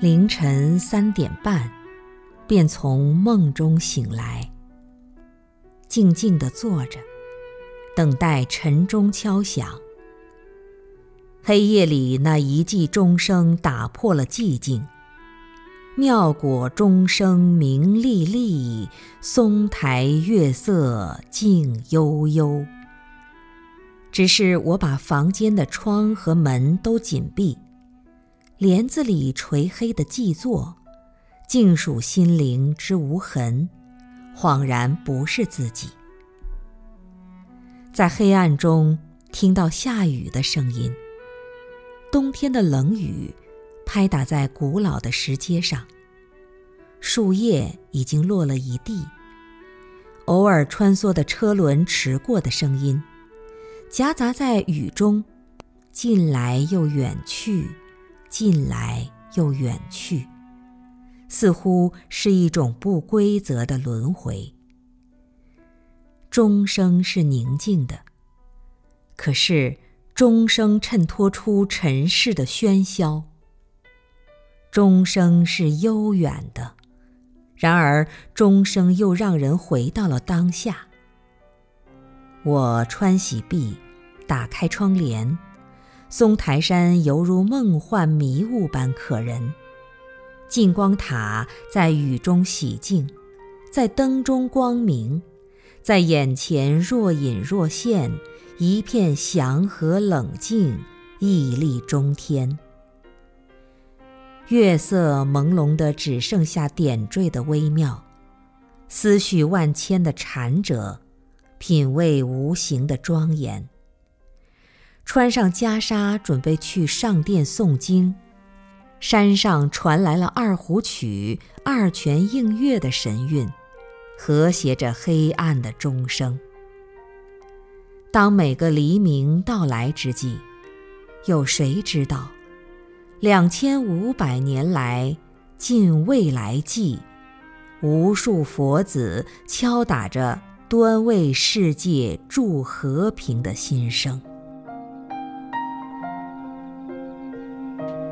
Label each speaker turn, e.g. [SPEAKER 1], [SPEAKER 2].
[SPEAKER 1] 凌晨三点半，便从梦中醒来，静静地坐着，等待晨钟敲响。黑夜里那一记钟声打破了寂静。妙果钟声鸣历历，松台月色静悠悠。只是我把房间的窗和门都紧闭，帘子里垂黑的寂坐，静属心灵之无痕，恍然不是自己。在黑暗中听到下雨的声音，冬天的冷雨。拍打在古老的石阶上，树叶已经落了一地。偶尔穿梭的车轮驰过的声音，夹杂在雨中，近来又远去，近来又远去，似乎是一种不规则的轮回。钟声是宁静的，可是钟声衬托出尘世的喧嚣。钟声是悠远的，然而钟声又让人回到了当下。我穿洗毕，打开窗帘，松台山犹如梦幻迷雾般可人。净光塔在雨中洗净，在灯中光明，在眼前若隐若现，一片祥和冷静，屹立中天。月色朦胧的，只剩下点缀的微妙；思绪万千的禅者，品味无形的庄严。穿上袈裟，准备去上殿诵经。山上传来了二胡曲、二泉映月的神韵，和谐着黑暗的钟声。当每个黎明到来之际，有谁知道？两千五百年来，尽未来际，无数佛子敲打着端为世界祝和平的心声。thank you